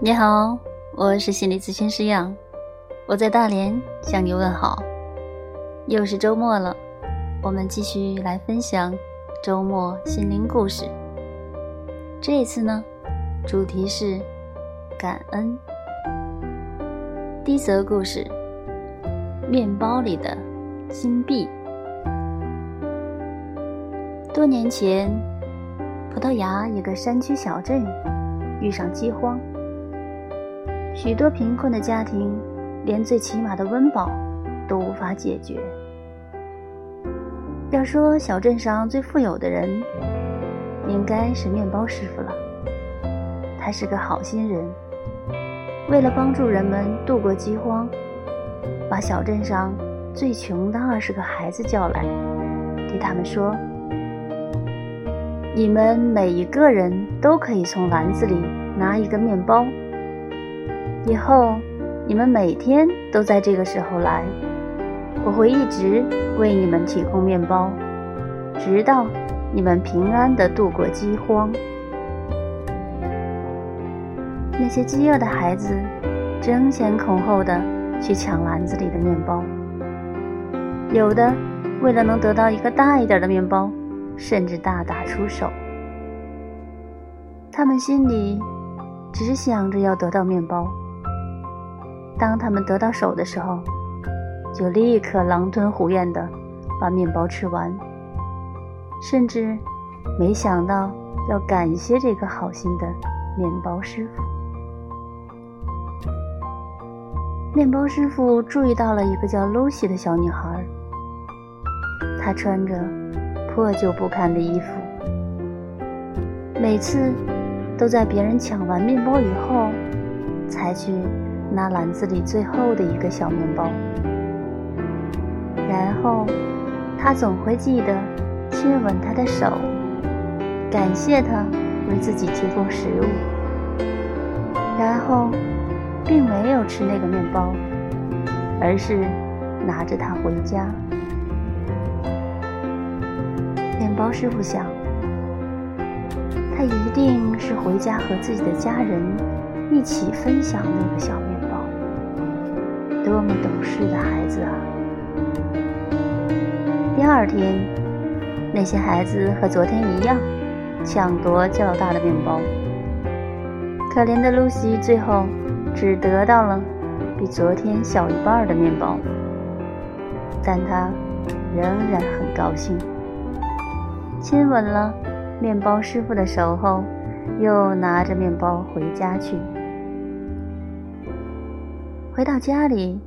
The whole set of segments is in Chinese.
你好，我是心理咨询师杨，我在大连向你问好。又是周末了，我们继续来分享周末心灵故事。这一次呢，主题是感恩。第一则故事：面包里的金币。多年前，葡萄牙一个山区小镇遇上饥荒。许多贫困的家庭连最起码的温饱都无法解决。要说小镇上最富有的人，应该是面包师傅了。他是个好心人，为了帮助人们度过饥荒，把小镇上最穷的二十个孩子叫来，对他们说：“你们每一个人都可以从篮子里拿一个面包。”以后，你们每天都在这个时候来，我会一直为你们提供面包，直到你们平安地度过饥荒。那些饥饿的孩子争先恐后的去抢篮子里的面包，有的为了能得到一个大一点的面包，甚至大打出手。他们心里只想着要得到面包。当他们得到手的时候，就立刻狼吞虎咽地把面包吃完，甚至没想到要感谢这个好心的面包师傅。面包师傅注意到了一个叫露西的小女孩，她穿着破旧不堪的衣服，每次都在别人抢完面包以后才去。那篮子里最后的一个小面包，然后他总会记得亲吻他的手，感谢他为自己提供食物，然后并没有吃那个面包，而是拿着它回家。面包师傅想，他一定是回家和自己的家人一起分享那个小面。多么懂事的孩子啊！第二天，那些孩子和昨天一样，抢夺较大的面包。可怜的露西最后只得到了比昨天小一半的面包，但她仍然很高兴。亲吻了面包师傅的手后，又拿着面包回家去。回到家里，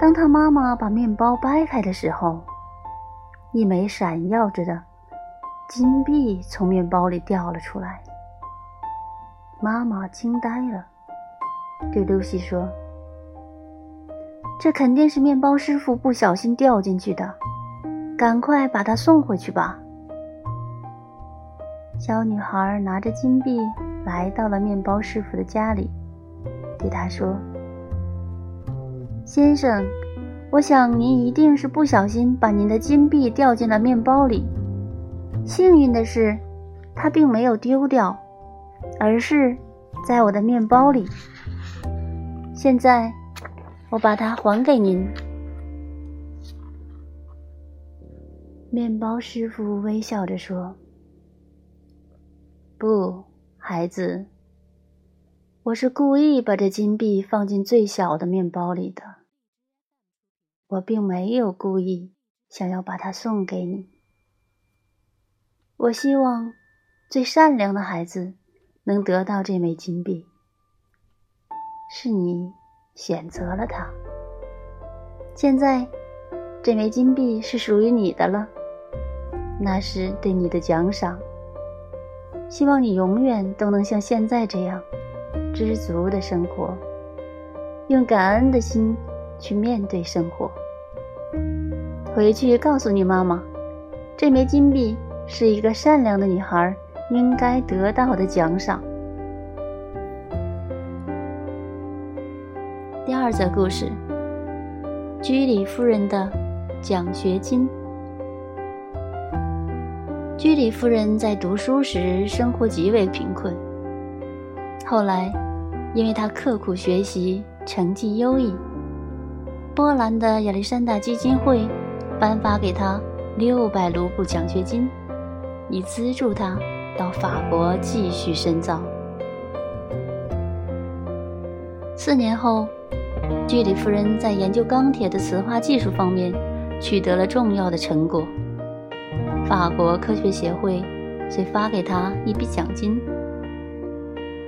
当他妈妈把面包掰开的时候，一枚闪耀着的金币从面包里掉了出来。妈妈惊呆了，对露西说：“这肯定是面包师傅不小心掉进去的，赶快把它送回去吧。”小女孩拿着金币来到了面包师傅的家里，对他说。先生，我想您一定是不小心把您的金币掉进了面包里。幸运的是，它并没有丢掉，而是在我的面包里。现在，我把它还给您。面包师傅微笑着说：“不，孩子，我是故意把这金币放进最小的面包里的。”我并没有故意想要把它送给你。我希望最善良的孩子能得到这枚金币。是你选择了它。现在，这枚金币是属于你的了。那是对你的奖赏。希望你永远都能像现在这样知足的生活，用感恩的心。去面对生活。回去告诉你妈妈，这枚金币是一个善良的女孩应该得到的奖赏。第二则故事：居里夫人的奖学金。居里夫人在读书时生活极为贫困，后来因为她刻苦学习，成绩优异。波兰的亚历山大基金会颁发给他六百卢布奖学金，以资助他到法国继续深造。四年后，居里夫人在研究钢铁的磁化技术方面取得了重要的成果。法国科学协会遂发给他一笔奖金。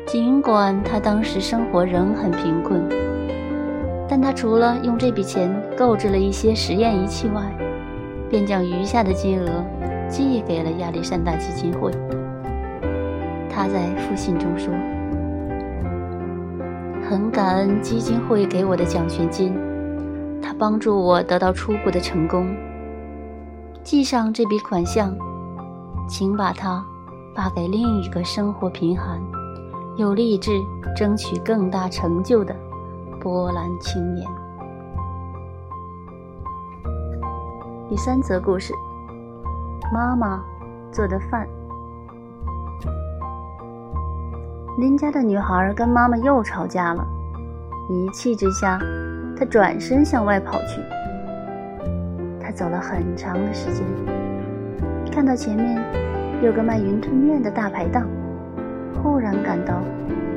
尽管他当时生活仍很贫困，但他除了用这笔钱购置了一些实验仪器外，便将余下的金额寄给了亚历山大基金会。他在复信中说：“很感恩基金会给我的奖学金，它帮助我得到初步的成功。记上这笔款项，请把它发给另一个生活贫寒。”有立志争取更大成就的波兰青年。第三则故事：妈妈做的饭。邻家的女孩跟妈妈又吵架了，一气之下，她转身向外跑去。她走了很长的时间，看到前面有个卖云吞面的大排档。忽然感到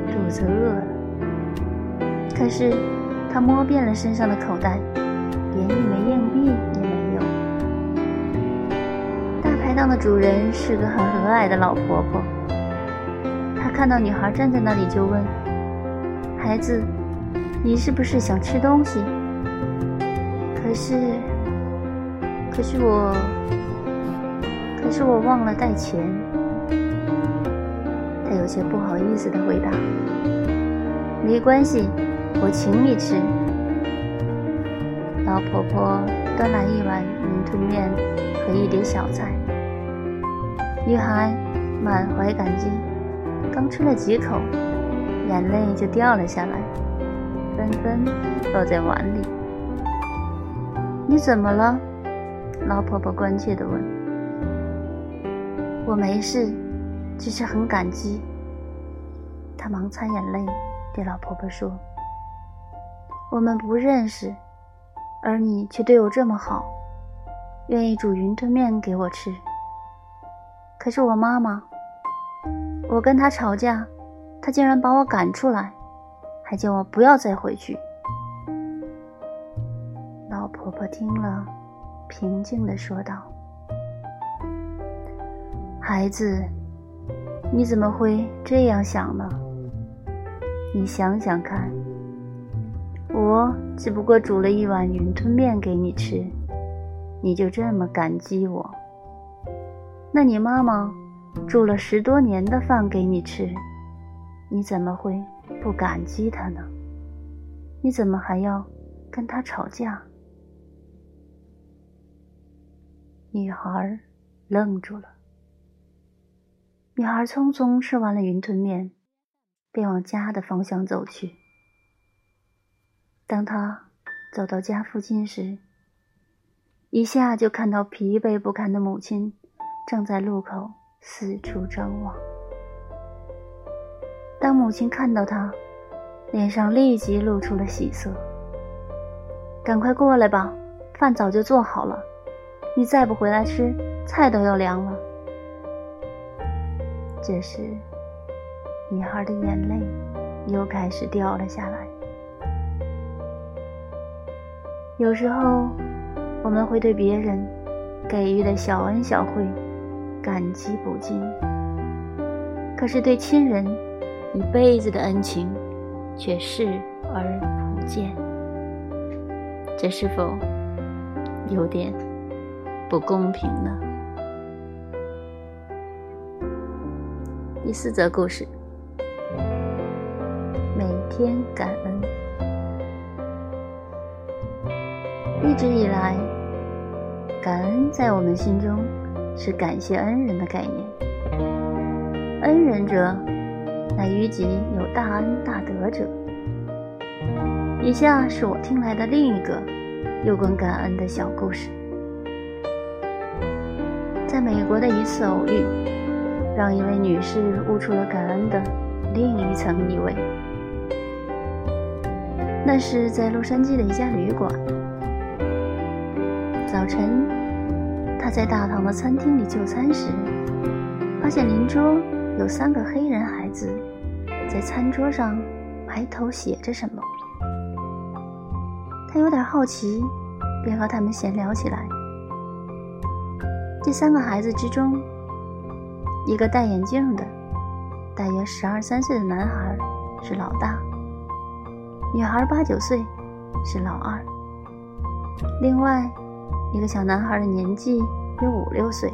肚子饿了，可是他摸遍了身上的口袋，连一枚硬币也没有。大排档的主人是个很和蔼的老婆婆，她看到女孩站在那里，就问：“孩子，你是不是想吃东西？”可是，可是我，可是我忘了带钱。他有些不好意思的回答：“没关系，我请你吃。”老婆婆端来一碗云吞面和一碟小菜。女孩满怀感激，刚吃了几口，眼泪就掉了下来，纷纷落在碗里。“你怎么了？”老婆婆关切地问。“我没事。”只是很感激。她忙擦眼泪，对老婆婆说：“我们不认识，而你却对我这么好，愿意煮云吞面给我吃。可是我妈妈，我跟她吵架，她竟然把我赶出来，还叫我不要再回去。”老婆婆听了，平静地说道：“孩子。”你怎么会这样想呢？你想想看，我只不过煮了一碗云吞面给你吃，你就这么感激我？那你妈妈煮了十多年的饭给你吃，你怎么会不感激她呢？你怎么还要跟她吵架？女孩愣住了。女孩匆匆吃完了云吞面，便往家的方向走去。当他走到家附近时，一下就看到疲惫不堪的母亲正在路口四处张望。当母亲看到他，脸上立即露出了喜色：“赶快过来吧，饭早就做好了。你再不回来吃，菜都要凉了。”这时，女孩的眼泪又开始掉了下来。有时候，我们会对别人给予的小恩小惠感激不尽，可是对亲人一辈子的恩情却视而不见，这是否有点不公平呢？第四则故事：每天感恩。一直以来，感恩在我们心中是感谢恩人的概念。恩人者，乃于己有大恩大德者。以下是我听来的另一个有关感恩的小故事。在美国的一次偶遇。让一位女士悟出了感恩的另一层意味。那是在洛杉矶的一家旅馆。早晨，他在大堂的餐厅里就餐时，发现邻桌有三个黑人孩子在餐桌上埋头写着什么。他有点好奇，便和他们闲聊起来。这三个孩子之中，一个戴眼镜的，大约十二三岁的男孩是老大，女孩八九岁是老二。另外一个小男孩的年纪约五六岁，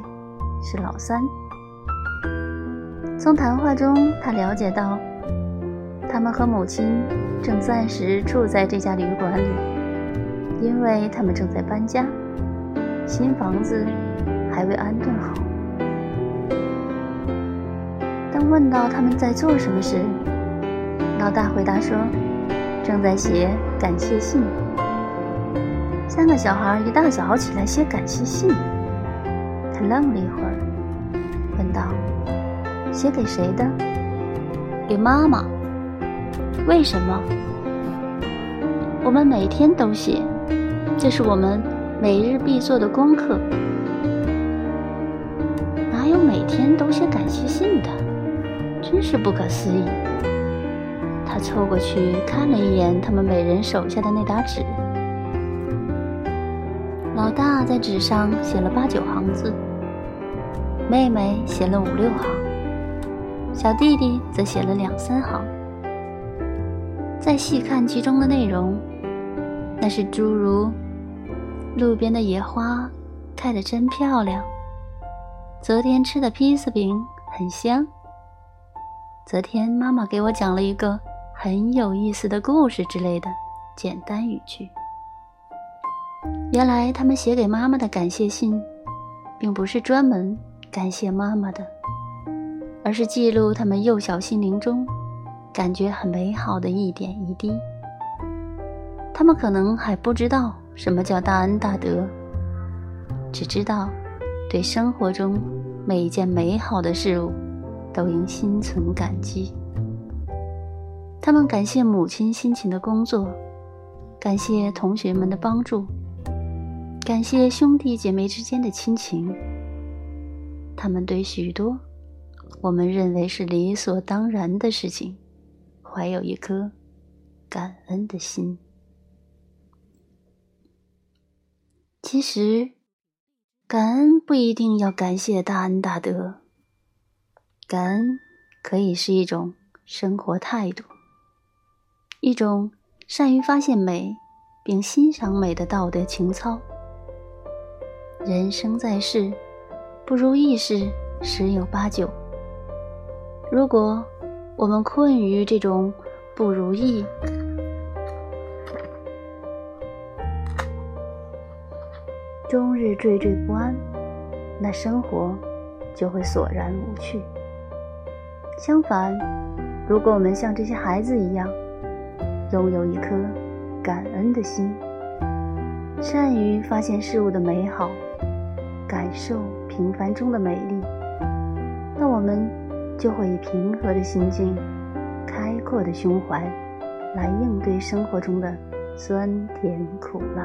是老三。从谈话中，他了解到，他们和母亲正暂时住在这家旅馆里，因为他们正在搬家，新房子。还未安顿好。当问到他们在做什么时，老大回答说：“正在写感谢信。”三个小孩一大早起来写感谢信。他愣了一会儿，问道：“写给谁的？”“给妈妈。”“为什么？”“我们每天都写，这是我们每日必做的功课。”哪有每天都写感谢信的，真是不可思议。他凑过去看了一眼他们每人手下的那沓纸，老大在纸上写了八九行字，妹妹写了五六行，小弟弟则写了两三行。再细看其中的内容，那是诸如“路边的野花开得真漂亮”。昨天吃的披萨饼很香。昨天妈妈给我讲了一个很有意思的故事之类的简单语句。原来他们写给妈妈的感谢信，并不是专门感谢妈妈的，而是记录他们幼小心灵中感觉很美好的一点一滴。他们可能还不知道什么叫大恩大德，只知道。对生活中每一件美好的事物，都应心存感激。他们感谢母亲辛勤的工作，感谢同学们的帮助，感谢兄弟姐妹之间的亲情。他们对许多我们认为是理所当然的事情，怀有一颗感恩的心。其实。感恩不一定要感谢大恩大德，感恩可以是一种生活态度，一种善于发现美并欣赏美的道德情操。人生在世，不如意事十有八九。如果我们困于这种不如意，终日惴惴不安，那生活就会索然无趣。相反，如果我们像这些孩子一样，拥有一颗感恩的心，善于发现事物的美好，感受平凡中的美丽，那我们就会以平和的心境、开阔的胸怀，来应对生活中的酸甜苦辣。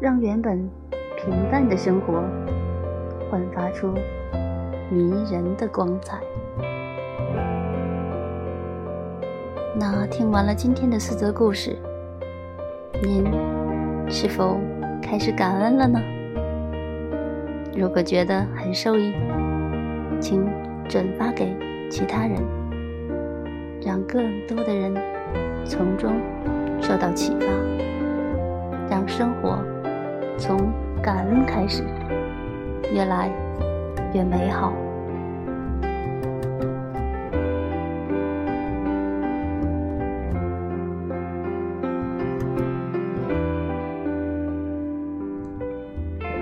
让原本平淡的生活焕发出迷人的光彩。那听完了今天的四则故事，您是否开始感恩了呢？如果觉得很受益，请转发给其他人，让更多的人从中受到启发，让生活。从感恩开始，越来越美好。